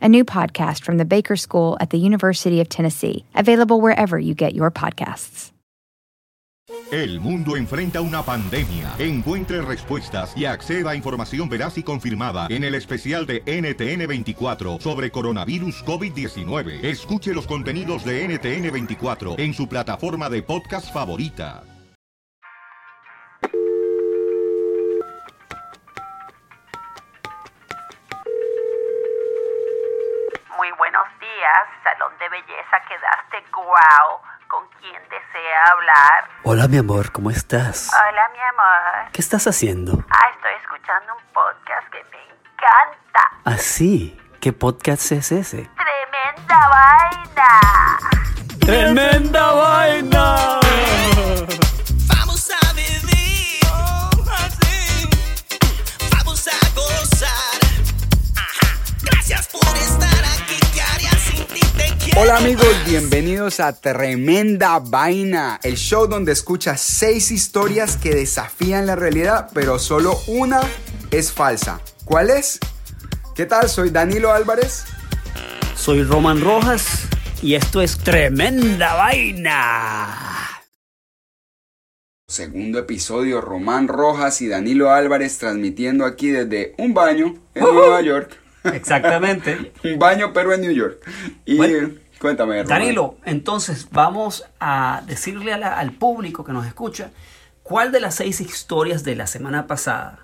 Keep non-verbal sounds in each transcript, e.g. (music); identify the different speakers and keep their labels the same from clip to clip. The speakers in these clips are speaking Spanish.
Speaker 1: a new podcast from the Baker School at the University of Tennessee, available wherever you get your podcasts.
Speaker 2: El mundo enfrenta una pandemia. Encuentre respuestas y acceda a información veraz y confirmada en el especial de NTN24 sobre coronavirus COVID-19. Escuche los contenidos de NTN24 en su plataforma de podcast favorita.
Speaker 3: Belleza, quedaste guau. ¿Con quién desea hablar?
Speaker 4: Hola mi amor, ¿cómo estás?
Speaker 3: Hola, mi amor.
Speaker 4: ¿Qué estás haciendo?
Speaker 3: Ah, estoy escuchando un podcast que me encanta.
Speaker 4: ¿Ah, sí? ¿Qué podcast es ese?
Speaker 3: ¡Tremenda vaina!
Speaker 4: ¡Tremenda vaina!
Speaker 5: Hola amigos, bienvenidos a Tremenda Vaina, el show donde escuchas seis historias que desafían la realidad, pero solo una es falsa. ¿Cuál es? ¿Qué tal? Soy Danilo Álvarez.
Speaker 4: Soy Roman Rojas y esto es Tremenda Vaina.
Speaker 5: Segundo episodio, Román Rojas y Danilo Álvarez transmitiendo aquí desde un baño en Nueva York.
Speaker 4: Exactamente. (laughs)
Speaker 5: Un baño pero en New York. Y
Speaker 4: Bueno,
Speaker 5: cuéntame, Román.
Speaker 4: Danilo, entonces vamos a decirle a la- al público que nos escucha cuál de las seis historias de la semana pasada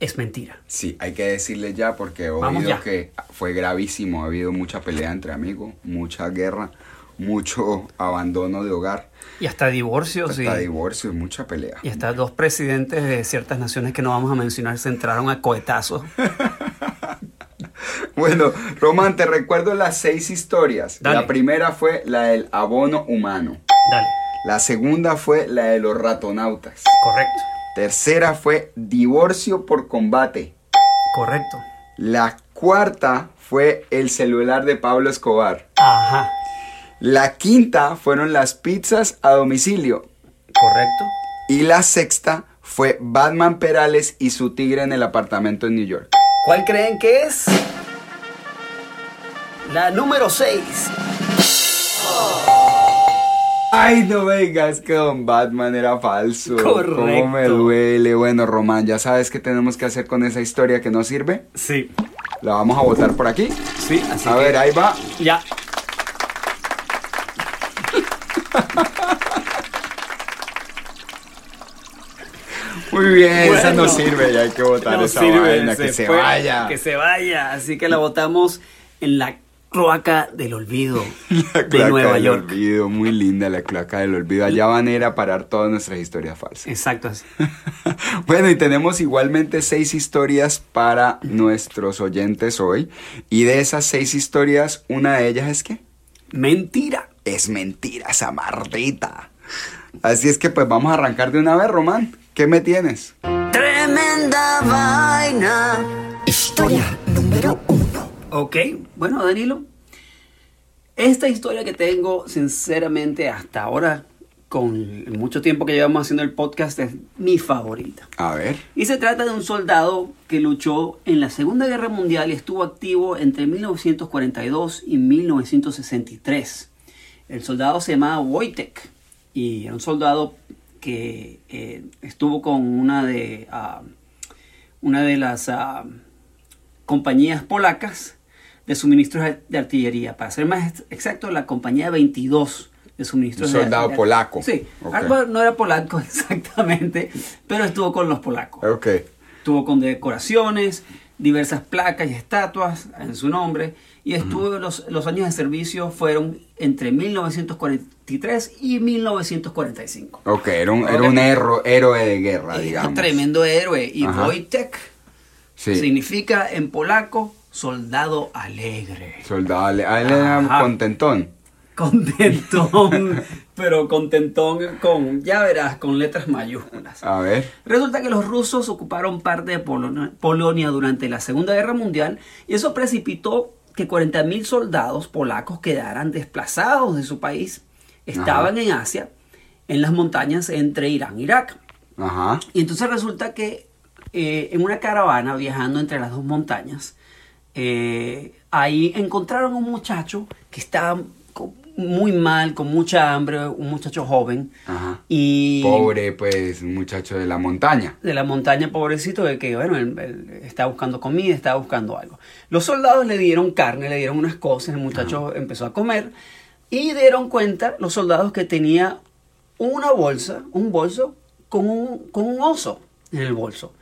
Speaker 4: es mentira.
Speaker 5: Sí, hay que decirle ya porque he oído que fue gravísimo. Ha habido mucha pelea entre amigos, mucha guerra, mucho abandono de hogar,
Speaker 4: Y hasta divorcios
Speaker 5: hasta divorcio y mucha pelea.
Speaker 4: y hasta dos presidentes de ciertas naciones que no vamos a mencionar se entraron a cohetazos. (laughs) (laughs)
Speaker 5: Bueno, Román, te recuerdo las seis historias.
Speaker 4: Dale.
Speaker 5: La primera fue la del abono humano.
Speaker 4: Dale,
Speaker 5: La segunda fue la de los ratonautas.
Speaker 4: correcto,
Speaker 5: Tercera fue divorcio por combate.
Speaker 4: correcto.
Speaker 5: La cuarta fue el celular de Pablo Escobar.
Speaker 4: Ajá,
Speaker 5: La quinta fueron las pizzas a domicilio.
Speaker 4: correcto.
Speaker 5: Y la sexta fue Batman Perales y su tigre en el apartamento en New York.
Speaker 4: ¿Cuál creen que es? La número 6.
Speaker 5: Ay, no vengas que Don Batman era falso.
Speaker 4: Correcto.
Speaker 5: ¿Cómo me duele? Bueno, Román, ya sabes qué tenemos que hacer con esa historia que no sirve.
Speaker 4: Sí,
Speaker 5: La vamos a botar por aquí.
Speaker 4: sí, así
Speaker 5: A
Speaker 4: que
Speaker 5: ver, ahí va.
Speaker 4: ya.
Speaker 5: Muy bien, esa no sirve, ya hay que botar
Speaker 4: No
Speaker 5: esa
Speaker 4: sirve,
Speaker 5: vaina, que se
Speaker 4: fue,
Speaker 5: vaya.
Speaker 4: Que se vaya. Así que la botamos en la cloaca del olvido (laughs)
Speaker 5: La
Speaker 4: de
Speaker 5: cloaca
Speaker 4: Nueva
Speaker 5: del
Speaker 4: York.
Speaker 5: olvido, muy linda la cloaca del olvido. Allá van a ir a parar todas nuestras historias falsas.
Speaker 4: Exacto, así. (laughs)
Speaker 5: Bueno, y tenemos igualmente seis historias para nuestros oyentes hoy. Y de esas seis historias, una de ellas es que
Speaker 4: Mentira.
Speaker 5: es mentira esa mardita. Así es que pues vamos a arrancar de una vez, Román. ¿Qué me tienes?
Speaker 4: Tremenda vaina.
Speaker 6: Historia número uno.
Speaker 4: Ok, bueno, Danilo. Esta historia que tengo, sinceramente, hasta ahora, con mucho tiempo que llevamos haciendo el podcast, es mi favorita.
Speaker 5: A ver.
Speaker 4: Y se trata de un soldado que luchó en la Segunda Guerra Mundial y estuvo activo entre 1942 y 1963. El soldado se llamaba Wojtek y era un soldado que eh, estuvo con una de, ah, una de las ah, compañías polacas de suministros de artillería. Para ser más exacto, la compañía 22 de suministros.
Speaker 5: Un
Speaker 4: de-
Speaker 5: soldado
Speaker 4: de-
Speaker 5: polaco.
Speaker 4: Sí,
Speaker 5: Ok.
Speaker 4: Alba no era polaco (laughs) exactamente, pero estuvo con los polacos.
Speaker 5: Ok.
Speaker 4: Estuvo con decoraciones, diversas placas y estatuas en su nombre. Y estuvo, los, los años de servicio fueron entre 1943 y 1945.
Speaker 5: Ok, era un, era
Speaker 4: Ok.
Speaker 5: un héroe, héroe de guerra,
Speaker 4: Era
Speaker 5: digamos.
Speaker 4: tremendo héroe. Y
Speaker 5: Ajá.
Speaker 4: Wojtek
Speaker 5: Sí.
Speaker 4: significa en polaco soldado alegre.
Speaker 5: Soldado, ale- ah, era contentón.
Speaker 4: Contentón, (laughs) pero contentón con, ya verás, con letras mayúsculas.
Speaker 5: A ver.
Speaker 4: Resulta que los rusos ocuparon parte de Polonia, Polonia durante la Segunda Guerra Mundial y eso precipitó que 40.000 soldados polacos quedaran desplazados de su país. Estaban en Asia, en las montañas entre Irán e Irak.
Speaker 5: Ajá.
Speaker 4: Y entonces resulta que eh, en una caravana viajando entre las dos montañas, eh, ahí encontraron un muchacho que estaba muy mal, con mucha hambre, un muchacho joven.
Speaker 5: Ajá.
Speaker 4: Y
Speaker 5: Pobre, pues, un muchacho de la montaña.
Speaker 4: de la montaña, pobrecito, de que, bueno, él, él estaba buscando comida, estaba buscando algo. Los soldados le dieron carne, le dieron unas cosas, el muchacho empezó a comer y dieron cuenta los soldados que tenía una bolsa, un bolso con un, con un oso en el bolso.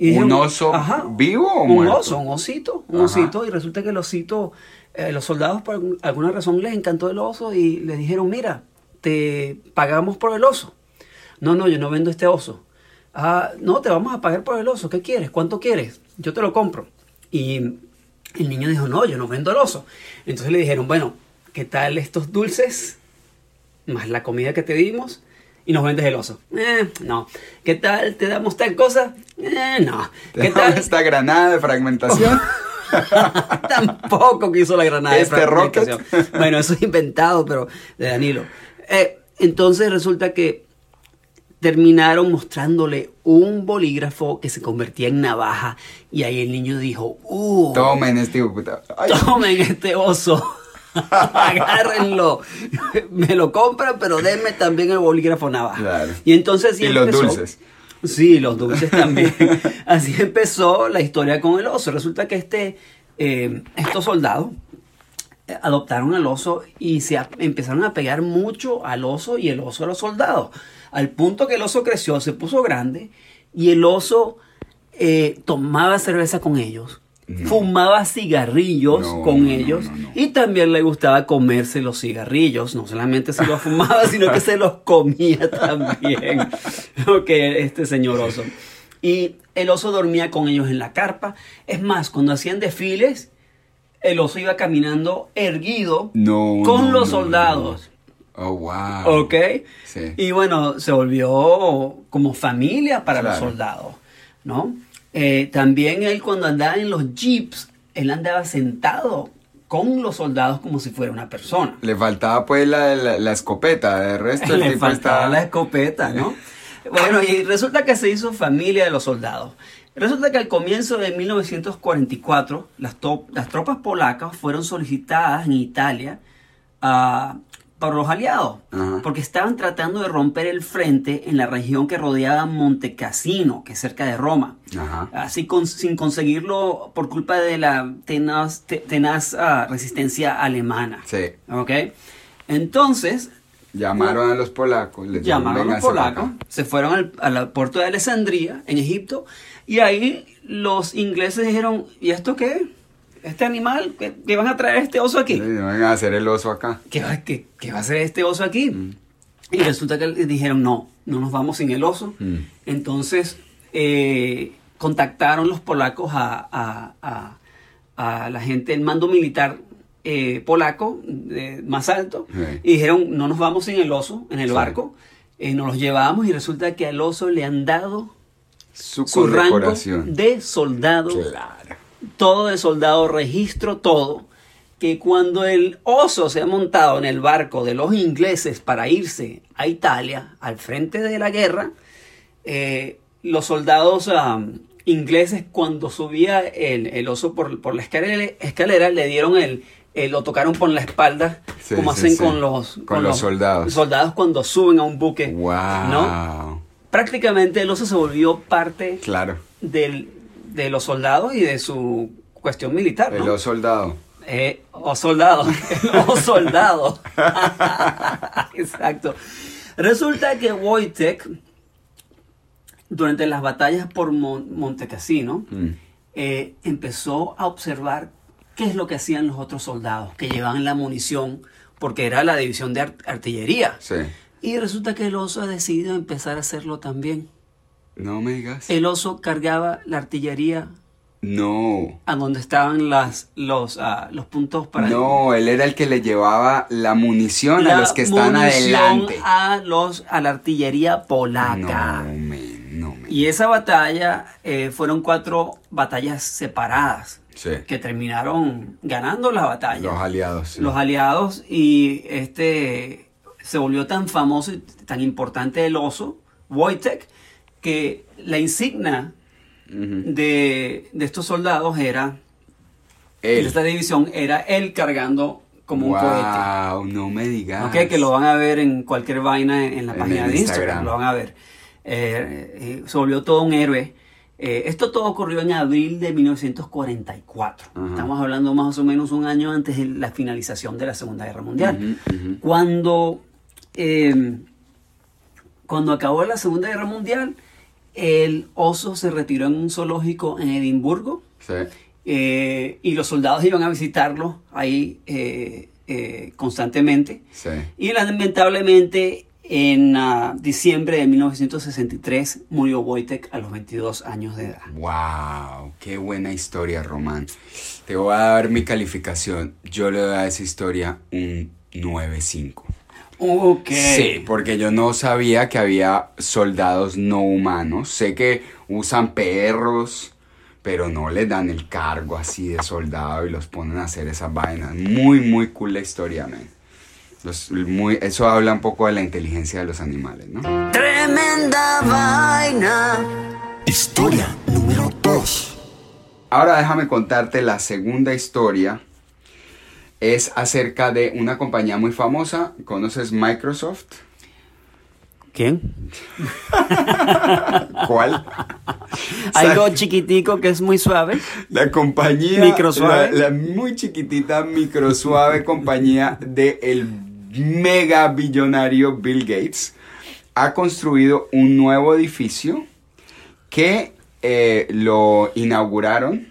Speaker 4: Y
Speaker 5: ¿Un
Speaker 4: dijeron,
Speaker 5: oso vivo o
Speaker 4: un
Speaker 5: muerto?
Speaker 4: oso, un osito, un
Speaker 5: Ajá.
Speaker 4: osito, y resulta que el osito, eh, los soldados por alguna razón les encantó el oso y les dijeron, mira, te pagamos por el oso. No, no, yo no vendo este oso. Ah, no, te vamos a pagar por el oso. ¿Qué quieres? ¿Cuánto quieres? Yo te lo compro. Y el niño dijo, no, yo no vendo el oso. Entonces le dijeron, bueno, ¿qué tal estos dulces? Más la comida que te dimos y nos vendes el oso. Eh, no. ¿Qué tal te damos tal cosa? Eh, no. (laughs) ¿Qué tal?
Speaker 5: Esta granada de fragmentación. (laughs) (laughs)
Speaker 4: Tampoco quiso la granada de
Speaker 5: Este rocket.
Speaker 4: Bueno, eso es inventado, pero de Danilo. Eh, entonces resulta que terminaron mostrándole un bolígrafo que se convertía en navaja y ahí el niño dijo, ¡Uh!
Speaker 5: Tomen este de puta.
Speaker 4: Tomen este oso. (laughs) Agárrenlo. Me lo compran, pero denme también el bolígrafo navaja.
Speaker 5: Claro.
Speaker 4: Y entonces sí
Speaker 5: Y los
Speaker 4: empezó-
Speaker 5: dulces.
Speaker 4: Sí, los dulces también. (laughs) Así empezó la historia con el oso. Resulta que este, eh, estos soldados eh, adoptaron al oso y se a- empezaron a pegar mucho al oso y el oso a los soldados. Al punto que el oso creció, se puso grande y el oso eh, tomaba cerveza con ellos, fumaba cigarrillos
Speaker 5: No,
Speaker 4: con
Speaker 5: no,
Speaker 4: ellos y también le gustaba comerse los cigarrillos. No solamente se los fumaba, sino que se los comía (laughs) también. (laughs) Ok, este señor oso. Y el oso dormía con ellos en la carpa. Es más, cuando hacían desfiles, el oso iba caminando erguido con los soldados.
Speaker 5: Oh, wow.
Speaker 4: ¿Ok?
Speaker 5: Sí.
Speaker 4: Y bueno, se volvió como familia para los
Speaker 5: Claro.
Speaker 4: soldados, ¿no? Eh, también él cuando andaba en los jeeps, él andaba sentado con los soldados como si fuera una persona.
Speaker 5: Le faltaba pues la, la, la escopeta, de resto el
Speaker 4: Le
Speaker 5: tipo
Speaker 4: faltaba
Speaker 5: estaba...
Speaker 4: la escopeta, ¿no? (laughs) bueno, y resulta que se hizo familia de los soldados. Resulta que al comienzo de 1944, las, tropas polacas fueron solicitadas en Italia ah, por los aliados,
Speaker 5: Ajá.
Speaker 4: porque estaban tratando de romper el frente en la región que rodeaba Montecassino, que es cerca de Roma.
Speaker 5: Ajá.
Speaker 4: Así con- sin conseguirlo por culpa de la tenaz, te- tenaz ah, resistencia alemana.
Speaker 5: Sí.
Speaker 4: ¿Ok? Entonces,
Speaker 5: Llamaron a los polacos. Les
Speaker 4: llamaron a los
Speaker 5: "Vénganse para
Speaker 4: polacos,
Speaker 5: acá".
Speaker 4: se fueron al, a la puerto de Alejandría, en Egipto, y ahí los ingleses dijeron, ¿y esto qué? ¿Este animal? ¿Qué, qué van a traer este oso aquí?
Speaker 5: Sí, vengan a hacer el oso acá.
Speaker 4: ¿Qué va, qué- qué va a hacer este oso aquí?
Speaker 5: Mm.
Speaker 4: Y resulta que le dijeron, no, no nos vamos sin el oso.
Speaker 5: Mm.
Speaker 4: Entonces eh, contactaron los polacos a, a- a- a la gente, el mando militar eh, polaco de- más alto,
Speaker 5: Sí.
Speaker 4: y dijeron, no nos vamos sin el oso en el
Speaker 5: Sí.
Speaker 4: barco. Eh, nos los llevamos y resulta que al oso le han dado
Speaker 5: Su,
Speaker 4: su rango de soldado
Speaker 5: Claro.
Speaker 4: Todo de soldado, registro todo, que cuando el oso se ha montado en el barco de los ingleses para irse a Italia, al frente de la guerra, eh, los soldados ingleses cuando subía el, el oso por, por la escalera, escalera, le dieron el, lo tocaron por la espalda,
Speaker 5: Sí,
Speaker 4: como
Speaker 5: sí,
Speaker 4: hacen
Speaker 5: sí.
Speaker 4: con los
Speaker 5: Con los soldados.
Speaker 4: soldados cuando suben a un buque.
Speaker 5: Wow.
Speaker 4: ¿no? Prácticamente el oso se volvió parte
Speaker 5: Claro.
Speaker 4: del- de los soldados y de su cuestión militar. ¿no?
Speaker 5: El soldado.
Speaker 4: Eh, o soldado. (laughs) o soldado. (laughs) Exacto. Resulta que Wojtek, durante las batallas por Mon- Montecassino,
Speaker 5: Mm.
Speaker 4: eh, empezó a observar qué es lo que hacían los otros soldados que llevaban la munición, porque era la división de ar- artillería.
Speaker 5: Sí.
Speaker 4: Y resulta que el oso ha decidido empezar a hacerlo también.
Speaker 5: No me digas.
Speaker 4: El oso cargaba la artillería
Speaker 5: No.
Speaker 4: a donde estaban las, los, ah, los puntos para...
Speaker 5: No, él era el que le llevaba la munición a los que están adelante.
Speaker 4: A, los, a la artillería polaca.
Speaker 5: No, me, no, me.
Speaker 4: Y esa batalla eh, fueron cuatro batallas separadas
Speaker 5: Sí.
Speaker 4: que terminaron ganando la batalla.
Speaker 5: Los aliados. sí.
Speaker 4: Los aliados y este se volvió tan famoso y tan importante el oso, Wojtek, que la insignia de, de estos soldados era,
Speaker 5: Él.
Speaker 4: de esta división, era él cargando como un cohete.
Speaker 5: No me digas.
Speaker 4: Ok, que lo van a ver en cualquier vaina en, en la
Speaker 5: En
Speaker 4: página de Instagram.
Speaker 5: Instagram.
Speaker 4: Lo van a ver. Eh, eh, se volvió todo un héroe. Eh, esto todo ocurrió en abril de 1944.
Speaker 5: Ajá.
Speaker 4: Estamos hablando más o menos un año antes de la finalización de la Segunda Guerra Mundial. Cuando, eh, cuando acabó la Segunda Guerra Mundial, el oso se retiró en un zoológico en Edimburgo.
Speaker 5: Sí.
Speaker 4: eh, y los soldados iban a visitarlo ahí eh, eh, constantemente.
Speaker 5: Sí.
Speaker 4: Y lamentablemente en ah, diciembre de 1963 murió Wojtek a los 22 años de edad.
Speaker 5: Wow, qué buena historia, Román. Te voy a dar mi calificación. Yo le doy a esa historia un 9.5.
Speaker 4: Ok.
Speaker 5: Sí, porque yo no sabía que había soldados no humanos. Sé que usan perros, pero no les dan el cargo así de soldado y los ponen a hacer esas vainas. Muy, muy cool la historia, man. Los- muy, eso habla un poco de la inteligencia de los animales, ¿no?
Speaker 6: Tremenda vaina. Historia número 2.
Speaker 5: Ahora déjame contarte la segunda historia. Es acerca de una compañía muy famosa. ¿Conoces Microsoft?
Speaker 4: ¿Quién?
Speaker 5: ¿Cuál?
Speaker 4: Algo chiquitico que es muy suave.
Speaker 5: La compañía.
Speaker 4: Microsuave.
Speaker 5: La, la muy chiquitita, microsuave compañía de el mega billonario Bill Gates ha construido un nuevo edificio que eh, lo inauguraron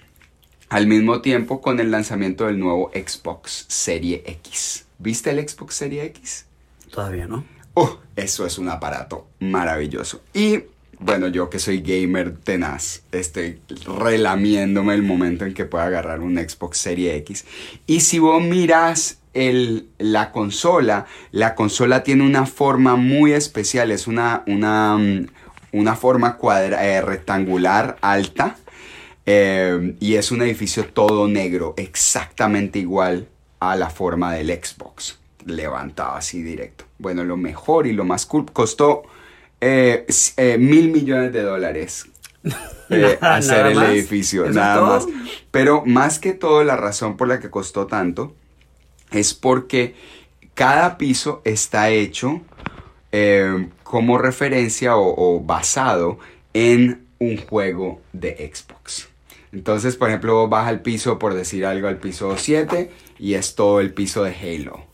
Speaker 5: al mismo tiempo con el lanzamiento del nuevo Xbox Serie X. ¿Viste el Xbox Serie X?
Speaker 4: Todavía no.
Speaker 5: Oh, eso es un aparato maravilloso. Y bueno, yo que soy gamer tenaz, estoy relamiéndome el momento en que pueda agarrar un Xbox Serie X. Y si vos miras el, la consola, la consola tiene una forma muy especial, es una, una, mm, una forma cuadra- eh, rectangular alta. Eh, y es un edificio todo negro, exactamente igual a la forma del Xbox, levantado así directo. Bueno, lo mejor y lo más cool costó eh, eh, mil millones de dólares (laughs) eh,
Speaker 4: Nada-
Speaker 5: hacer
Speaker 4: nada
Speaker 5: el
Speaker 4: más.
Speaker 5: edificio,
Speaker 4: ¿Eso es
Speaker 5: nada
Speaker 4: todo?
Speaker 5: más. Pero más que todo, la razón por la que costó tanto es porque cada piso está hecho eh, como referencia o, o basado en un juego de Xbox. Entonces, por ejemplo, vas al piso, por decir algo, al piso 7 y es todo el piso de Halo.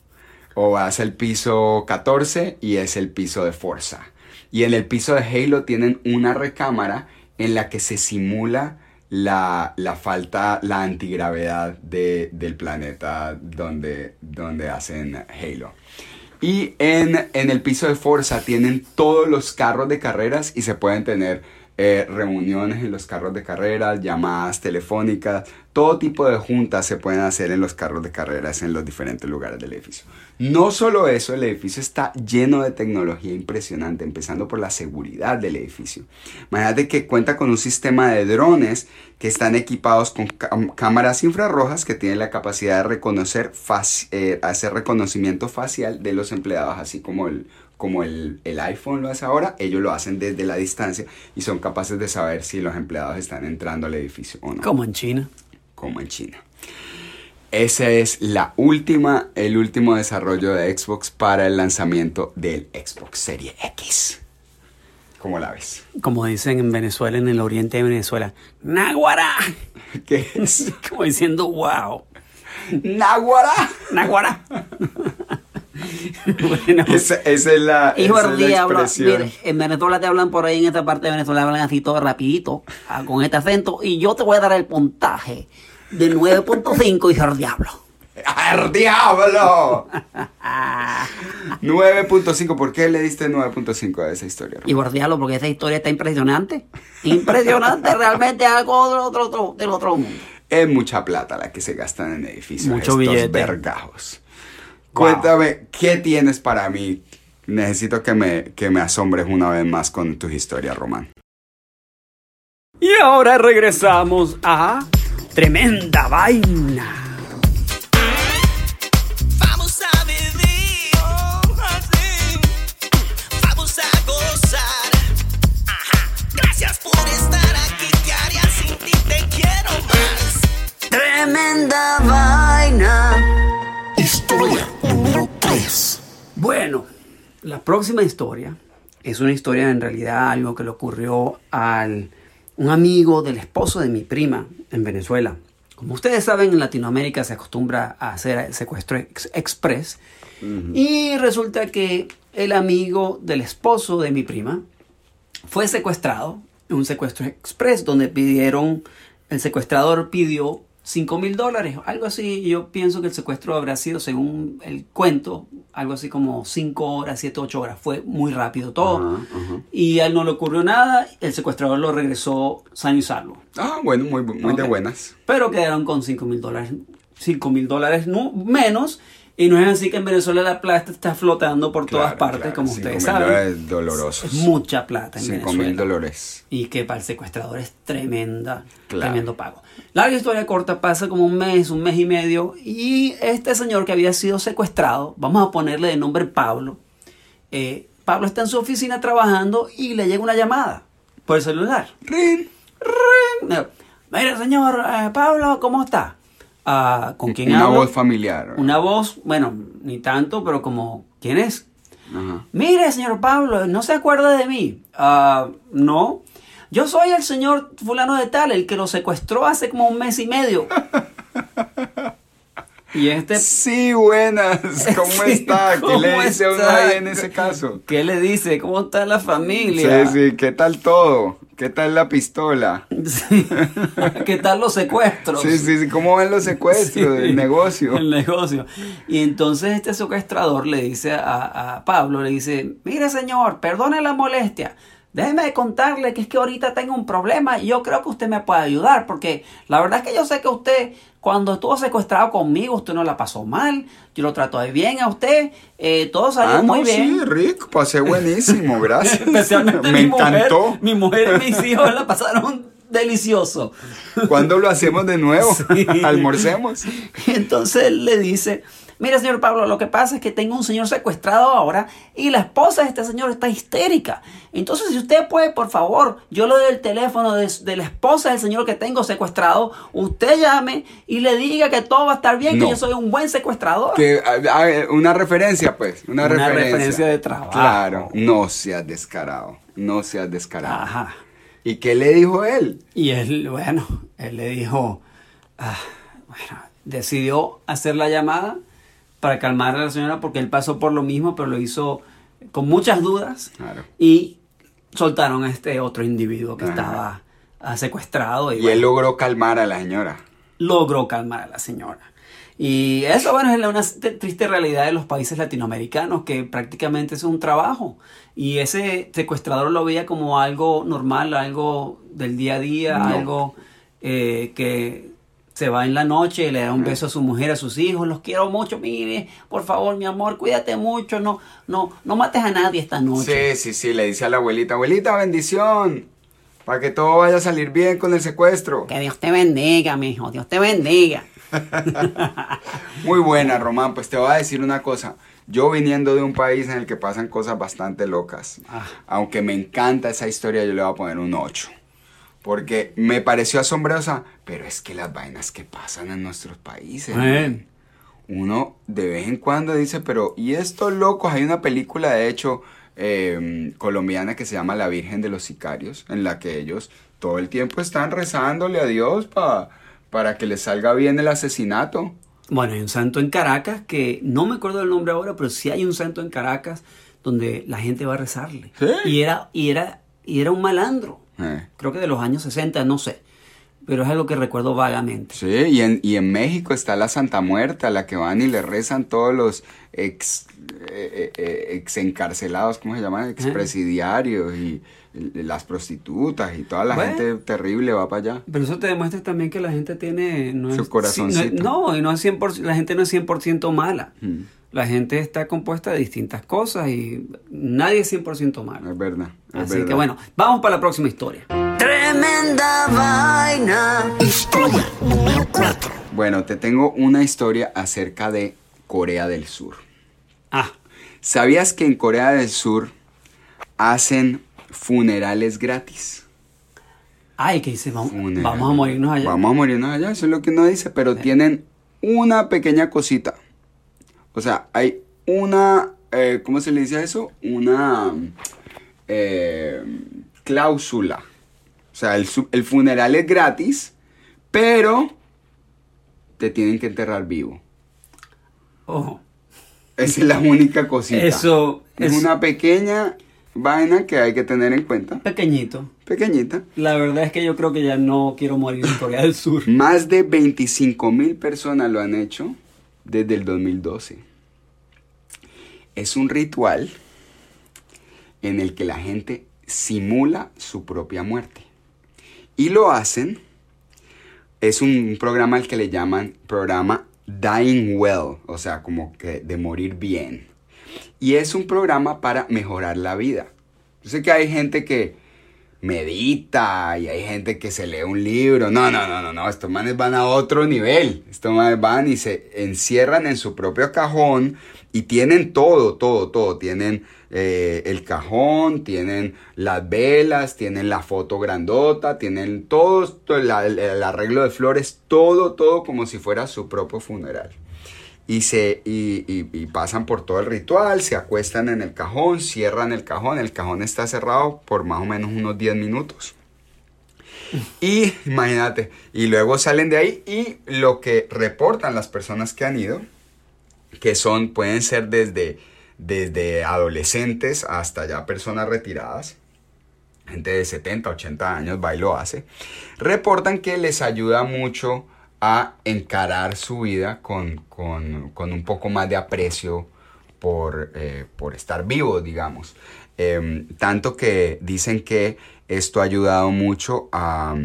Speaker 5: O vas al piso 14 y es el piso de Forza. Y en el piso de Halo tienen una recámara en la que se simula la, la falta, la antigravedad de- del planeta donde, donde hacen Halo. Y en, en el piso de Forza tienen todos los carros de carreras y se pueden tener eh, reuniones en los carros de carreras, llamadas telefónicas, todo tipo de juntas se pueden hacer en los carros de carreras en los diferentes lugares del edificio. No solo eso, el edificio está lleno de tecnología impresionante, empezando por la seguridad del edificio. Imagínate que cuenta con un sistema de drones que están equipados con cámaras infrarrojas que tienen la capacidad de reconocer, eh, hacer reconocimiento facial de los empleados, así como el, como el, el iPhone lo hace ahora, ellos lo hacen desde la distancia y son capaces de saber si los empleados están entrando al edificio o no
Speaker 4: Como en China.
Speaker 5: como en China. Ese es la última, el último desarrollo de Xbox para el lanzamiento del Xbox Serie X. ¿Cómo la ves?
Speaker 4: Como dicen en Venezuela, en el oriente de Venezuela. ¡Náguara! (laughs)
Speaker 5: ¿Qué es? (laughs)
Speaker 4: Como diciendo, wow. (laughs)
Speaker 5: Naguará.
Speaker 4: Naguará. (laughs) bueno.
Speaker 5: Esa, esa es la,
Speaker 4: Hijo
Speaker 5: esa
Speaker 4: del
Speaker 5: es la
Speaker 4: mire, en Venezuela te hablan por ahí, en esta parte de Venezuela hablan así todo rapidito, ah, con este acento, y yo te voy a dar el puntaje de 9.5, hijo del diablo.
Speaker 5: ¡Al diablo! (laughs) 9.5. ¿Por qué le diste 9.5 a esa historia?
Speaker 4: Hijo del diablo, porque esa historia está impresionante. Impresionante, (laughs) realmente algo del otro, otro- del otro mundo.
Speaker 5: Es mucha plata la que se gastan en edificios.
Speaker 4: Mucho
Speaker 5: estos
Speaker 4: billete.
Speaker 5: vergajos.
Speaker 4: Wow.
Speaker 5: Cuéntame, ¿qué tienes para mí? Necesito que me, que me asombres una vez más con tus historias, Román.
Speaker 4: Y ahora regresamos a Tremenda Vaina.
Speaker 6: Vamos a vivir oh, así. Vamos a gozar. Ajá. Gracias por estar aquí. ¿Qué haría sin ti? Te quiero más.
Speaker 4: Tremenda Vaina.
Speaker 7: Historia número 3.
Speaker 4: Bueno, la próxima historia es una historia en realidad algo que le ocurrió al un amigo del esposo de mi prima en Venezuela. Como ustedes saben, en Latinoamérica se acostumbra a hacer secuestro ex- express y resulta que el amigo del esposo de mi prima fue secuestrado en un secuestro express donde pidieron, el secuestrador pidió 5 mil dólares, algo así. Yo pienso que el secuestro habrá sido, según el cuento, algo así como 5 horas, 7, 8 horas. Fue muy rápido todo. Y a él no le ocurrió nada. El secuestrador lo regresó sano y salvo.
Speaker 5: Ah, bueno, muy, muy de buenas.
Speaker 4: Pero quedaron con 5 mil dólares. 5 mil dólares no- menos. Y no es así que en Venezuela la plata está flotando por todas partes,
Speaker 5: claro,
Speaker 4: como ustedes saben. Es mucha plata en
Speaker 5: 5
Speaker 4: Venezuela.
Speaker 5: mil dólares.
Speaker 4: Y que para el secuestrador es tremenda,
Speaker 5: Claro.
Speaker 4: tremendo pago. Larga historia corta, pasa como un mes, un mes y medio. Y este señor que había sido secuestrado, vamos a ponerle de nombre Pablo. eh, Pablo está en su oficina trabajando y le llega una llamada por el celular.
Speaker 5: Rin.
Speaker 4: Eh, Mire, señor eh, Pablo, ¿cómo está? Ah, ¿Con quién
Speaker 5: Una
Speaker 4: hablo?
Speaker 5: voz familiar.
Speaker 4: Una voz, bueno, ni tanto, pero como, ¿quién es?
Speaker 5: Ajá.
Speaker 4: Mire, señor Pablo, ¿no se acuerda de mí? Ah, no. Yo soy el señor fulano de tal, el que lo secuestró hace como un mes y medio. (laughs) y este...
Speaker 5: Sí, buenas. (laughs) ¿Cómo está? ¿Qué
Speaker 4: ¿cómo
Speaker 5: le dice a uno
Speaker 4: está?
Speaker 5: ahí en ese caso?
Speaker 4: ¿Qué le dice? ¿Cómo está la familia?
Speaker 5: Sí, sí. ¿Qué tal todo? ¿Qué tal la pistola? (laughs)
Speaker 4: Sí. (laughs) ¿Qué tal los secuestros?
Speaker 5: Sí, sí, sí. ¿Cómo ven los secuestros
Speaker 4: Sí,
Speaker 5: del negocio?
Speaker 4: El negocio. Y entonces este secuestrador le dice a, a Pablo, le dice, mire señor, perdone la molestia. Déjeme contarle que es que ahorita tengo un problema y yo creo que usted me puede ayudar porque la verdad es que yo sé que usted cuando estuvo secuestrado conmigo usted no la pasó mal, yo lo trato de bien a usted, eh, todo salió
Speaker 5: Ah,
Speaker 4: muy
Speaker 5: no,
Speaker 4: bien.
Speaker 5: sí, rico. Pasé (laughs) buenísimo, gracias.
Speaker 4: Especialmente
Speaker 5: Me
Speaker 4: mi mujer,
Speaker 5: encantó.
Speaker 4: mi mujer y mis (laughs) hijos la pasaron delicioso.
Speaker 5: ¿Cuándo lo hacemos de nuevo? (laughs)
Speaker 4: Sí.
Speaker 5: Almorcemos.
Speaker 4: Entonces él le dice, mira señor Pablo, lo que pasa es que tengo un señor secuestrado ahora y la esposa de este señor está histérica. Entonces si usted puede, por favor, yo le doy el teléfono de, de la esposa del señor que tengo secuestrado, usted llame y le diga que todo va a estar bien,
Speaker 5: No.
Speaker 4: que yo soy un buen secuestrador.
Speaker 5: Que, a- a- una referencia, pues. Una,
Speaker 4: Una
Speaker 5: referencia.
Speaker 4: referencia de trabajo.
Speaker 5: Claro. No seas descarado. No seas descarado.
Speaker 4: Ajá.
Speaker 5: ¿Y qué le dijo él?
Speaker 4: Y él, bueno, él le dijo, ah, bueno, decidió hacer la llamada para calmar a la señora porque él pasó por lo mismo, pero lo hizo con muchas dudas.
Speaker 5: Claro.
Speaker 4: Y soltaron a este otro individuo que
Speaker 5: Ajá.
Speaker 4: estaba ah, secuestrado y,
Speaker 5: Y
Speaker 4: bueno,
Speaker 5: él logró calmar a la señora.
Speaker 4: logró calmar a la señora. Y eso, bueno, es una triste realidad de los países latinoamericanos, que prácticamente es un trabajo. Y ese secuestrador lo veía como algo normal, algo del día a día,
Speaker 5: No.
Speaker 4: algo eh, que se va en la noche, le da un beso a su mujer, a sus hijos, los quiero mucho, mire, por favor, mi amor, cuídate mucho, no, no, no mates a nadie esta noche.
Speaker 5: Sí, sí, sí. Le dice a la abuelita, abuelita, bendición. Para que todo vaya a salir bien con el secuestro.
Speaker 4: Que Dios te bendiga, mi hijo, Dios te bendiga. (laughs)
Speaker 5: Muy buena, Román. Pues te voy a decir una cosa. Yo viniendo de un país en el que pasan cosas bastante locas,
Speaker 4: Ah.
Speaker 5: aunque me encanta esa historia, yo le voy a poner un 8. Porque me pareció asombrosa, pero es que las vainas que pasan en nuestros países.
Speaker 4: Eh.
Speaker 5: Uno de vez en cuando dice, pero ¿y estos locos? Hay una película, de hecho, eh, colombiana que se llama La Virgen de los Sicarios, en la que ellos todo el tiempo están rezándole a Dios pa- para que les salga bien el asesinato.
Speaker 4: Bueno, hay un santo en Caracas que no me acuerdo del nombre ahora, pero sí hay un santo en Caracas donde la gente va a rezarle.
Speaker 5: ¿Sí?
Speaker 4: Y era, y era, y era un malandro.
Speaker 5: Eh.
Speaker 4: Creo que de los años 60, no sé. Pero es algo que recuerdo vagamente.
Speaker 5: Sí, y en, y en México está la Santa Muerta, a la que van y le rezan todos los ex, eh, eh, eh, ex encarcelados, ¿cómo se llaman? Expresidiarios y, y las prostitutas y toda la
Speaker 4: Bueno.
Speaker 5: gente terrible va para allá.
Speaker 4: Pero eso te demuestra también que la gente tiene... No
Speaker 5: Su
Speaker 4: es-
Speaker 5: corazoncito.
Speaker 4: no, y no es 100%, la gente no es 100% mala.
Speaker 5: Mm.
Speaker 4: La gente está compuesta de distintas cosas y nadie es 100% malo.
Speaker 5: Es verdad. es
Speaker 4: Así
Speaker 5: verdad.
Speaker 4: que bueno, vamos para la próxima historia. Tremenda vaina.
Speaker 7: Historia número 4.
Speaker 5: Bueno, te tengo una historia acerca de Corea del Sur.
Speaker 4: Ah,
Speaker 5: ¿Sabías que en Corea del Sur hacen funerales gratis?
Speaker 4: ay, que dice, vamos, vamos a morirnos allá.
Speaker 5: Vamos a morirnos allá, eso es lo que uno dice, pero tienen una pequeña cosita. O sea, hay una, eh, ¿cómo se le dice a eso? Una eh, cláusula. O sea, el, el funeral es gratis, pero te tienen que enterrar vivo.
Speaker 4: Ojo,
Speaker 5: Esa es la única cosita.
Speaker 4: eso
Speaker 5: es
Speaker 4: es
Speaker 5: una pequeña vaina que hay que tener en cuenta.
Speaker 4: pequeñito.
Speaker 5: Pequeñita.
Speaker 4: La verdad es que yo creo que ya no quiero morir en Corea del Sur.
Speaker 5: Más de 25 mil personas lo han hecho desde el 2012. Es un ritual en el que la gente simula su propia muerte. Y lo hacen, es un programa al que le llaman programa Dying Well, o sea, como que de morir bien. Y es un programa para mejorar la vida. Yo sé que hay gente que medita y hay gente que se lee un libro. No, no, no, no, no. Estos manes van a otro nivel. Estos manes van y se encierran en su propio cajón y tienen todo, todo, todo. Tienen eh, el cajón, tienen las velas, tienen la foto grandota, tienen todo, todo la- el, arreglo de flores, todo, todo como si fuera su propio funeral y, se, y, y- pasan por todo el ritual, se acuestan en el cajón, cierran el cajón, el cajón está cerrado por más o menos unos 10 minutos. Y imagínate, y luego salen de ahí y lo que reportan las personas que han ido, que son, pueden ser desde, desde adolescentes hasta ya personas retiradas, gente de 70, 80 años va y hace, reportan que les ayuda mucho a encarar su vida con, con- con un poco más de aprecio por, eh, por estar vivos, digamos. Em, tanto que dicen que esto ha ayudado mucho a,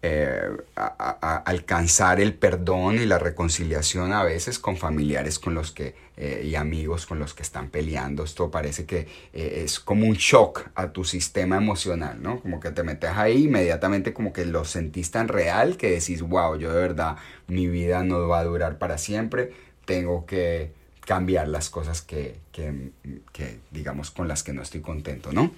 Speaker 5: eh, alcanzar el perdón y la reconciliación a veces con familiares con los que eh, y amigos con los que están peleando. Esto parece que eh, es como un shock a tu sistema emocional, ¿no? Como que te metes ahí inmediatamente como que lo sentís tan real que decís, wow, yo de verdad mi vida no va a durar para siempre, tengo que cambiar las cosas que, que, que, digamos con las que no estoy contento, ¿no?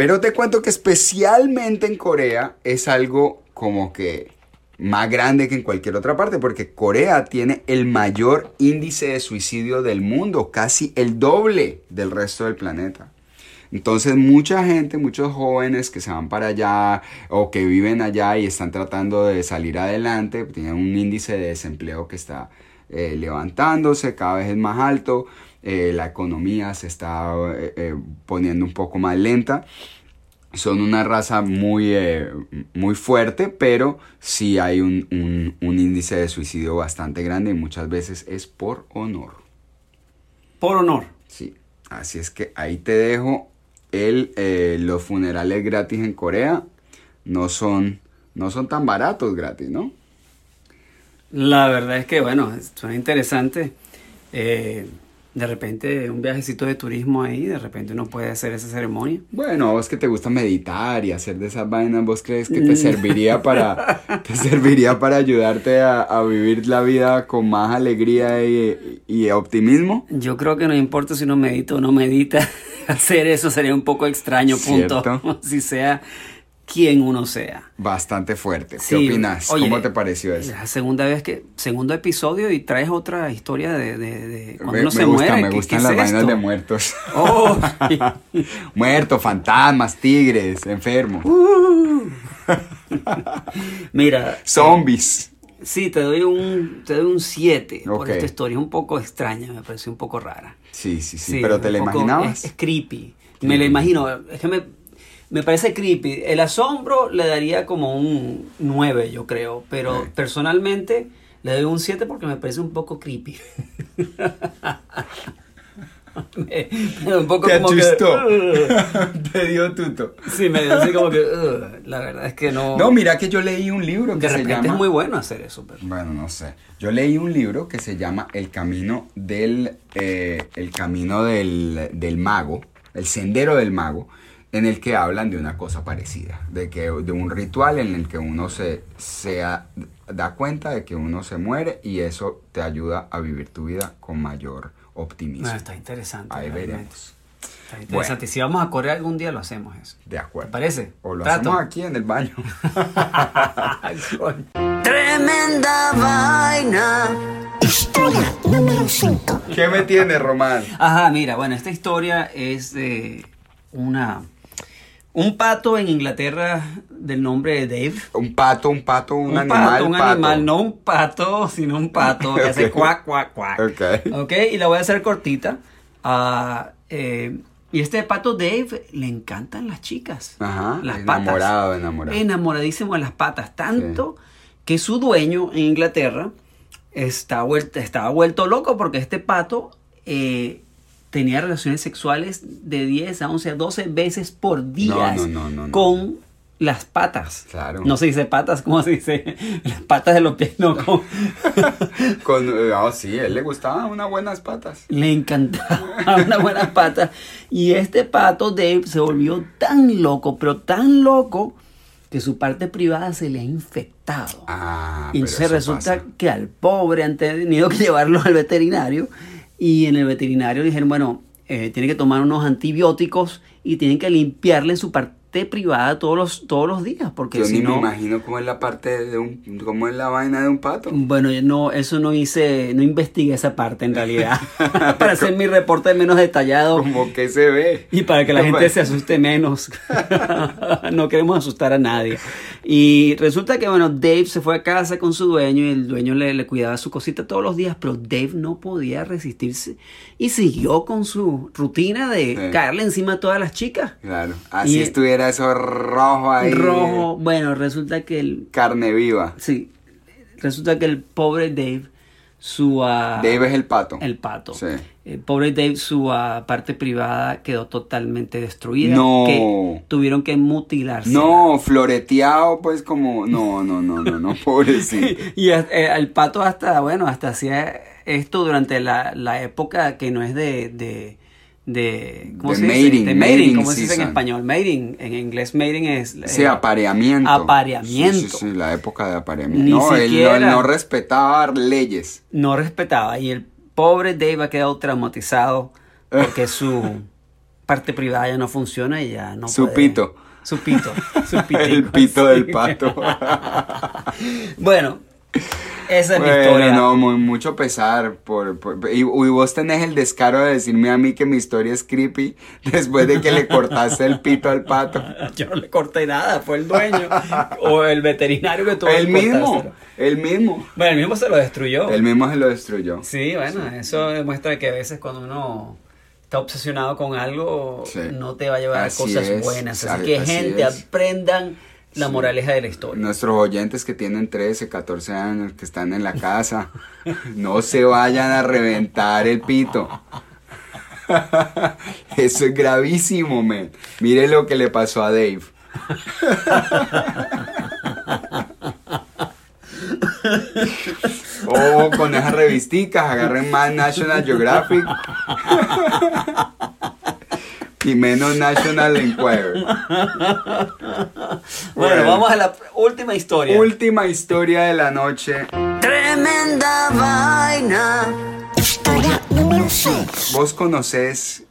Speaker 5: Pero te cuento que especialmente en Corea es algo como que más grande que en cualquier otra parte, porque Corea tiene el mayor índice de suicidio del mundo, casi el doble del resto del planeta. Entonces mucha gente, muchos jóvenes que se van para allá o que viven allá y están tratando de salir adelante, tienen un índice de desempleo que está eh, levantándose, cada vez es más alto, eh, la economía se está eh, eh, poniendo un poco más lenta. Son una raza muy, muy fuerte, pero sí hay un, un- un índice de suicidio bastante grande y muchas veces es por honor.
Speaker 4: Por honor.
Speaker 5: Sí, así es que ahí te dejo el, eh, los funerales gratis en Corea. No son, no son tan baratos gratis, ¿no?
Speaker 4: La verdad es que, bueno, suena interesante. Eh, de repente, un viajecito de turismo ahí, de repente uno puede hacer esa ceremonia.
Speaker 5: Bueno, vos que te gusta meditar y hacer de esas vainas, ¿vos crees que te serviría para, (laughs) te serviría para ayudarte a, a vivir la vida con más alegría y, y optimismo?
Speaker 4: Yo creo que no importa si uno medita o no medita, (laughs) hacer eso sería un poco extraño, punto.
Speaker 5: Cierto. (laughs)
Speaker 4: Si sea quien uno sea.
Speaker 5: Bastante fuerte. ¿Qué
Speaker 4: Sí,
Speaker 5: opinas?
Speaker 4: oye,
Speaker 5: ¿Cómo te pareció eso?
Speaker 4: La segunda vez que, segundo episodio y traes otra historia de, de, de cuando
Speaker 5: Me,
Speaker 4: uno
Speaker 5: me
Speaker 4: se
Speaker 5: gusta,
Speaker 4: muere.
Speaker 5: me
Speaker 4: ¿Qué-
Speaker 5: gustan
Speaker 4: qué
Speaker 5: las
Speaker 4: es
Speaker 5: vainas
Speaker 4: esto?
Speaker 5: de muertos.
Speaker 4: Oh. (laughs)
Speaker 5: Muertos, fantasmas, tigres, enfermos,
Speaker 4: Mira, (laughs)
Speaker 5: zombies.
Speaker 4: Sí, te doy un te doy un 7
Speaker 5: Ok.
Speaker 4: por esta historia. Es un poco extraña, me pareció un poco rara.
Speaker 5: Sí, sí, sí.
Speaker 4: Sí,
Speaker 5: pero te la imaginabas.
Speaker 4: Es, es creepy. Me la imagino. Es que me, me parece creepy. El asombro le daría como un 9, yo creo. Pero personalmente le doy un 7 porque me parece un poco creepy. (laughs) Un poco
Speaker 5: Te
Speaker 4: como que,
Speaker 5: asustó.
Speaker 4: "Ugh". (laughs)
Speaker 5: te dio tuto.
Speaker 4: sí, me dio así como que. La verdad es que no.
Speaker 5: No, mira que yo leí un libro que
Speaker 4: de
Speaker 5: se
Speaker 4: repente
Speaker 5: llama...
Speaker 4: es muy bueno hacer eso. Pero.
Speaker 5: Bueno, no sé. Yo leí un libro que se llama El camino del, eh, el camino del, del mago, el sendero del mago, en el que hablan de una cosa parecida, de que de un ritual en el que uno se, se a- da cuenta de que uno se muere y eso te ayuda a vivir tu vida con mayor optimismo.
Speaker 4: No, está interesante.
Speaker 5: Ahí
Speaker 4: realmente.
Speaker 5: veremos.
Speaker 4: Está interesante. Si vamos a Corea algún día lo hacemos eso.
Speaker 5: De acuerdo.
Speaker 4: ¿Te parece?
Speaker 5: O lo
Speaker 4: Trato.
Speaker 5: hacemos aquí en el baño. (laughs)
Speaker 6: Tremenda vaina.
Speaker 7: Historia número 5.
Speaker 5: ¿Qué me tiene, Román?
Speaker 4: Ajá, mira, bueno, esta historia es de una un pato en Inglaterra del nombre de Dave.
Speaker 5: Un pato, un pato, un,
Speaker 4: Un
Speaker 5: animal.
Speaker 4: pato, un
Speaker 5: pato.
Speaker 4: animal, no un pato, sino un pato que (laughs) hace cuac, cuac, cuac.
Speaker 5: Ok.
Speaker 4: Ok, y la voy a hacer cortita. Eh, y este pato Dave le encantan las chicas.
Speaker 5: Ajá,
Speaker 4: las
Speaker 5: enamorado,
Speaker 4: patas.
Speaker 5: enamorado.
Speaker 4: Enamoradísimo de las patas. Tanto que su dueño en Inglaterra está vuelto, estaba vuelto loco porque este pato eh, tenía relaciones sexuales de 10 a 11 a 12 veces por día
Speaker 5: no, no, no, no.
Speaker 4: con las patas.
Speaker 5: Claro.
Speaker 4: No se dice patas, ¿cómo se dice? Las patas de los pies, no, con- (laughs)
Speaker 5: Con, ah, sí, a él le gustaban unas buenas patas.
Speaker 4: Le encantaba una buena pata. Y este pato Dave se volvió tan loco, pero tan loco, que su parte privada se le ha infectado.
Speaker 5: Ah,
Speaker 4: y entonces resulta
Speaker 5: pasa.
Speaker 4: que al pobre han tenido que (laughs) llevarlo al veterinario. Y en el veterinario dijeron, bueno, eh, tiene que tomar unos antibióticos y tienen que limpiarle su privada todos los, todos los días. Porque
Speaker 5: Yo
Speaker 4: si
Speaker 5: ni
Speaker 4: no,
Speaker 5: me imagino cómo es la parte de un, cómo es la vaina de un pato.
Speaker 4: Bueno, yo no, eso no hice, no investigué esa parte en realidad. (laughs) (laughs) para hacer mi reporte menos detallado
Speaker 5: Como que se ve.
Speaker 4: y para que la gente se asuste menos. (laughs) no queremos asustar a nadie. Y resulta que, bueno, Dave se fue a casa con su dueño y el dueño le, le cuidaba su cosita todos los días, pero Dave no podía resistirse y siguió con su rutina de
Speaker 5: Sí.
Speaker 4: caerle encima a todas las chicas.
Speaker 5: Claro, así
Speaker 4: Y-
Speaker 5: estuviera eso rojo ahí.
Speaker 4: Rojo. Bueno, resulta que el,
Speaker 5: Carne viva.
Speaker 4: sí, resulta que el pobre Dave, su... ah,
Speaker 5: Dave es el pato.
Speaker 4: El pato.
Speaker 5: Sí.
Speaker 4: El pobre Dave, su ah, parte privada quedó totalmente destruida.
Speaker 5: No.
Speaker 4: Que tuvieron que mutilarse.
Speaker 5: No, floreteado, pues como. No, no, no, no, no, (laughs) pobrecito.
Speaker 4: Y eh, el pato hasta, bueno, hasta hacía esto durante la, la época que no es de... de de ¿cómo
Speaker 5: De
Speaker 4: se dice?
Speaker 5: mating,
Speaker 4: De
Speaker 5: mating
Speaker 4: mating, ¿cómo se dice en español? Mating, en inglés mating es...
Speaker 5: Sí,
Speaker 4: eh,
Speaker 5: apareamiento.
Speaker 4: apareamiento.
Speaker 5: Sí, sí, sí, la época de apareamiento.
Speaker 4: Ni
Speaker 5: no, él no, él
Speaker 4: siquiera.
Speaker 5: no respetaba leyes.
Speaker 4: no respetaba y el pobre Dave ha quedado traumatizado porque su (laughs) parte privada ya no funciona y ya no
Speaker 5: Su
Speaker 4: puede-
Speaker 5: pito.
Speaker 4: su pito su (laughs) pitico,
Speaker 5: El pito del pato. (laughs)
Speaker 4: bueno esa es mi
Speaker 5: Bueno,
Speaker 4: historia
Speaker 5: no, mu- mucho pesar. Por, por- y, y vos tenés el descaro de decirme a mí que mi historia es creepy (laughs) después de que le cortaste el pito al pato. (laughs)
Speaker 4: yo no le corté nada fue el dueño o el veterinario que tuvo
Speaker 5: El mismo, el mismo.
Speaker 4: bueno el mismo se lo destruyó
Speaker 5: El mismo se lo destruyó.
Speaker 4: sí bueno eso demuestra que a veces cuando uno está obsesionado con algo
Speaker 5: Sí.
Speaker 4: no te va a llevar a cosas
Speaker 5: es,
Speaker 4: buenas
Speaker 5: así-
Speaker 4: así que
Speaker 5: así
Speaker 4: gente
Speaker 5: es.
Speaker 4: aprendan la
Speaker 5: Sí.
Speaker 4: moraleja de la historia
Speaker 5: Nuestros oyentes que tienen 13, 14 años, que están en la casa, (laughs) no se vayan a reventar el pito. (laughs) Eso es gravísimo, men. Mire lo que le pasó a Dave. (laughs) Oh, con esas revisticas, agarren más National Geographic. Y menos National Enquirer.
Speaker 4: Bueno,
Speaker 5: Bueno.
Speaker 4: vamos a la última historia.
Speaker 5: Última historia de la noche.
Speaker 6: Tremenda vaina.
Speaker 7: Historia número 6.
Speaker 5: ¿Vos conocés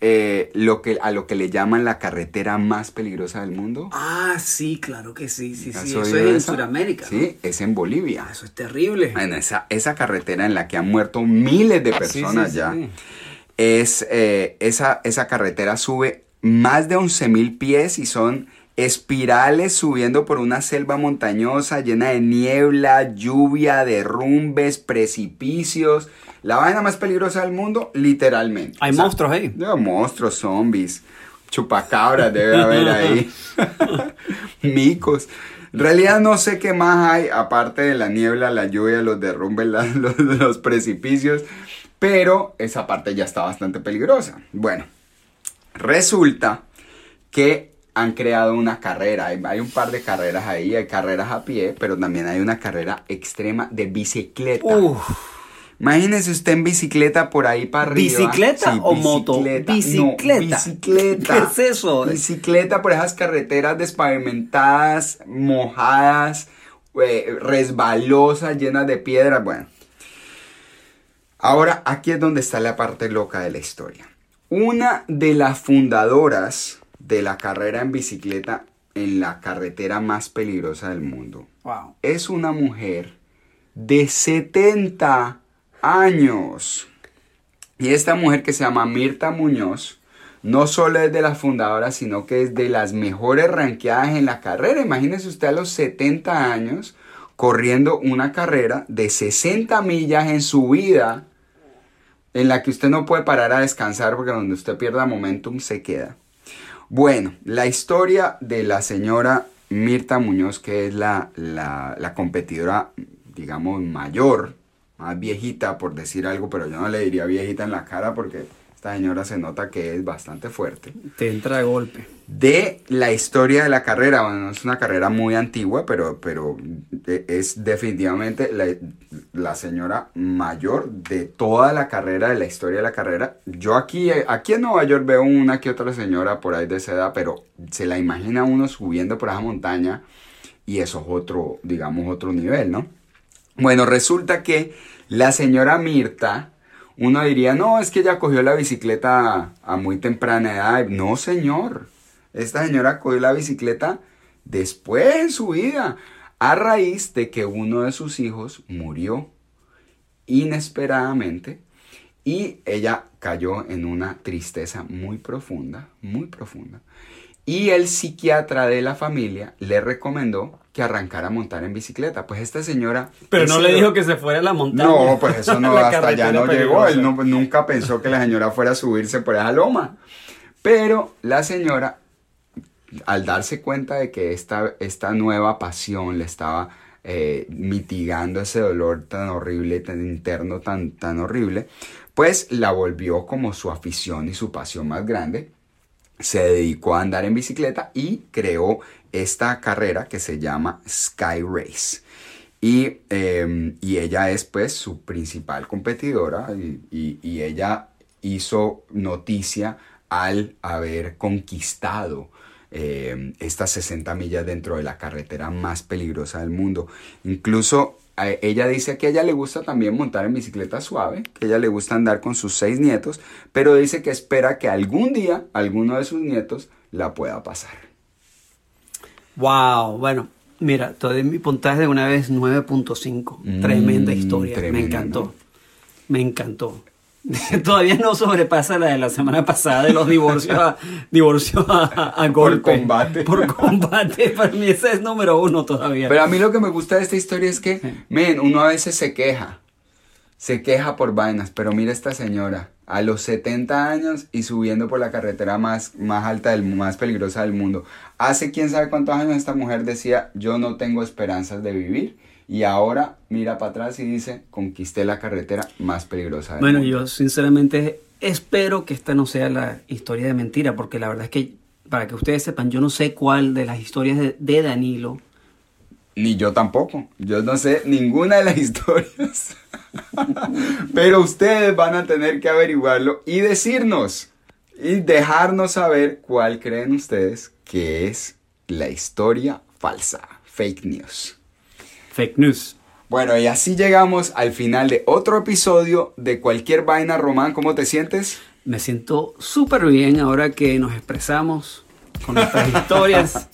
Speaker 5: eh, lo que, a lo que le llaman la carretera más peligrosa del mundo?
Speaker 4: ah, sí, claro que sí, sí,
Speaker 5: ¿Has
Speaker 4: sí. Eso es en
Speaker 5: esa?
Speaker 4: Sudamérica. ¿no?
Speaker 5: Sí, es en Bolivia.
Speaker 4: Ah, eso es terrible.
Speaker 5: En esa, esa carretera en la que han muerto miles de
Speaker 4: Sí,
Speaker 5: personas
Speaker 4: sí, sí,
Speaker 5: ya.
Speaker 4: sí.
Speaker 5: Es, eh, esa, esa carretera sube más de 11.000 pies y son espirales subiendo por una selva montañosa llena de niebla, lluvia, derrumbes, precipicios. La vaina más peligrosa del mundo, literalmente.
Speaker 4: Hay
Speaker 5: O sea,
Speaker 4: monstruos ahí.
Speaker 5: no, monstruos, zombies, chupacabras debe haber ahí, (laughs) (laughs) micos. En realidad no sé qué más hay, aparte de la niebla, la lluvia, los derrumbes, la- (laughs) los, los precipicios, pero esa parte ya está bastante peligrosa. Bueno, resulta que han creado una carrera, hay, hay un par de carreras ahí, hay carreras a pie, pero también hay una carrera extrema de bicicleta.
Speaker 4: Uf.
Speaker 5: Imagínese usted en bicicleta por ahí para arriba.
Speaker 4: ¿Bicicleta o moto?
Speaker 5: bicicleta.
Speaker 4: Bicicleta.
Speaker 5: No, bicicleta.
Speaker 4: ¿Qué es eso?
Speaker 5: Bicicleta por esas carreteras despavimentadas, mojadas, eh, resbalosas, llenas de piedras. Bueno. Ahora, aquí es donde está la parte loca de la historia. Una de las fundadoras de la carrera en bicicleta en la carretera más peligrosa del mundo
Speaker 4: Wow.
Speaker 5: es una mujer de 70 años. Y esta mujer que se llama Mirta Muñoz, no solo es de las fundadoras, sino que es de las mejores ranqueadas en la carrera. Imagínese usted a los 70 años corriendo una carrera de 60 millas en su vida, en la que usted no puede parar a descansar porque donde usted pierda momentum se queda. Bueno, la historia de la señora Mirta Muñoz, que es la, la, la competidora, digamos, mayor, más viejita, por decir algo, pero yo no le diría viejita en la cara porque esta señora se nota que es bastante fuerte.
Speaker 4: Te entra de golpe.
Speaker 5: De la historia de la carrera, bueno, es una carrera muy antigua, pero, pero e- es definitivamente la, la señora mayor de toda la carrera, de la historia de la carrera. Yo aquí, aquí en Nueva York veo una que otra señora por ahí de esa edad, pero se la imagina uno subiendo por esa montaña y eso es otro, digamos, otro nivel, ¿no? Bueno, resulta que la señora Mirta, uno diría, no, es que ella cogió la bicicleta a muy temprana edad. No, señor. Esta señora cogió la bicicleta después en su vida, a raíz de que uno de sus hijos murió inesperadamente y ella cayó en una tristeza muy profunda, muy profunda. Y el psiquiatra de la familia le recomendó que arrancara a montar en bicicleta. Pues esta señora...
Speaker 4: Pero no le dijo que se fuera a la montaña.
Speaker 5: no, pues eso (laughs) no, hasta allá no llegó. Él no- nunca pensó que la señora fuera a subirse por esa loma. Pero la señora, al darse cuenta de que esta, esta nueva pasión le estaba eh, mitigando ese dolor tan horrible, tan interno, tan, tan horrible, pues la volvió como su afición y su pasión más grande se dedicó a andar en bicicleta y creó esta carrera que se llama Sky Race. Y, eh, y ella es pues su principal competidora y- y ella hizo noticia al haber conquistado eh, estas 60 millas dentro de la carretera más peligrosa del mundo. Incluso ella dice que a ella le gusta también montar en bicicleta suave, que a ella le gusta andar con sus seis nietos, pero dice que espera que algún día alguno de sus nietos la pueda pasar.
Speaker 4: Wow, bueno, mira, te doy mi puntaje de una vez 9.5.
Speaker 5: Mm,
Speaker 4: tremenda historia, me encantó. Me encantó. (laughs) Todavía no sobrepasa la de la semana pasada de los divorcios a, (laughs) divorcios a, golpe.
Speaker 5: combate.
Speaker 4: Por combate. Para mí ese es número uno todavía.
Speaker 5: Pero a mí lo que me gusta de esta historia es que, men, uno a veces se queja. Se queja por vainas, pero mira esta señora, a los 70 años y subiendo por la carretera más, más alta, del, más peligrosa del mundo. Hace quién sabe cuántos años esta mujer decía, yo no tengo esperanzas de vivir. Y ahora mira para atrás y dice, conquisté la carretera más peligrosa del
Speaker 4: Bueno,
Speaker 5: mundo.
Speaker 4: yo sinceramente espero que esta no sea la historia de mentira, porque la verdad es que, para que ustedes sepan, yo no sé cuál de las historias de, de Danilo.
Speaker 5: Ni yo tampoco. Yo no sé ninguna de las (laughs) historias. (laughs) Pero ustedes van a tener que averiguarlo y decirnos. Y dejarnos saber cuál creen ustedes que es la historia falsa. Fake news.
Speaker 4: Fake news.
Speaker 5: Bueno, y así llegamos al final de otro episodio de Cualquier Vaina Román. ¿Cómo te sientes?
Speaker 4: Me siento súper bien ahora que nos expresamos con nuestras (laughs) historias.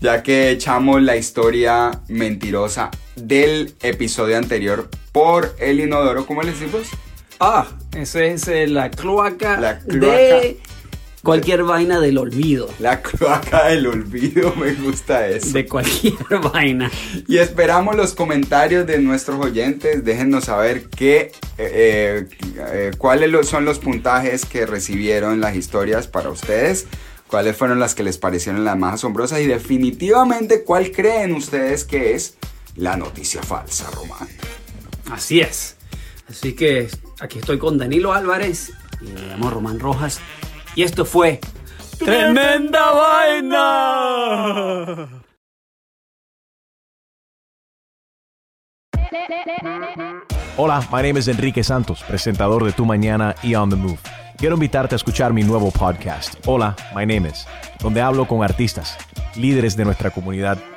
Speaker 5: Ya que echamos la historia mentirosa del episodio anterior por el inodoro. ¿Cómo le decimos?
Speaker 4: Ah, esa es eh, la cloaca,
Speaker 5: La cloaca.
Speaker 4: de Cualquier vaina del olvido.
Speaker 5: La cloaca del olvido, (laughs) me gusta eso.
Speaker 4: De cualquier (laughs) vaina.
Speaker 5: Y esperamos los comentarios de nuestros oyentes. Déjennos saber qué, eh, eh, cuáles lo- son los puntajes que recibieron las historias para ustedes. Cuáles fueron las que les parecieron las más asombrosas. Y definitivamente, ¿cuál creen ustedes que es la noticia falsa, Román?
Speaker 4: Así es. Así que aquí estoy con Danilo Álvarez y me llamo Román Rojas. Y esto fue Tremenda Vaina.
Speaker 8: Hola, my name is Enrique Santos, presentador de Tu Mañana y On the Move. Quiero invitarte a escuchar mi nuevo podcast, Hola, my name is, donde hablo con artistas, líderes de nuestra comunidad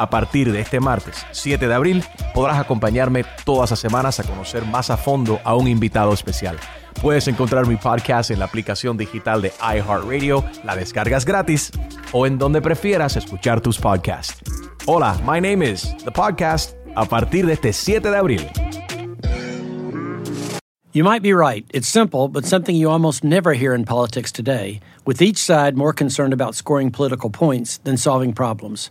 Speaker 8: A partir de este martes 7 de abril podrás acompañarme todas las semanas a conocer más a fondo a un invitado especial. Puedes encontrar mi podcast en la aplicación digital de iHeartRadio, la descargas gratis o en donde prefieras escuchar tus podcasts. Hola, my name is The Podcast a partir de este 7 de abril.
Speaker 9: You might be right. It's simple, but something you almost never hear in politics today, with each side more concerned about scoring political points than solving problems.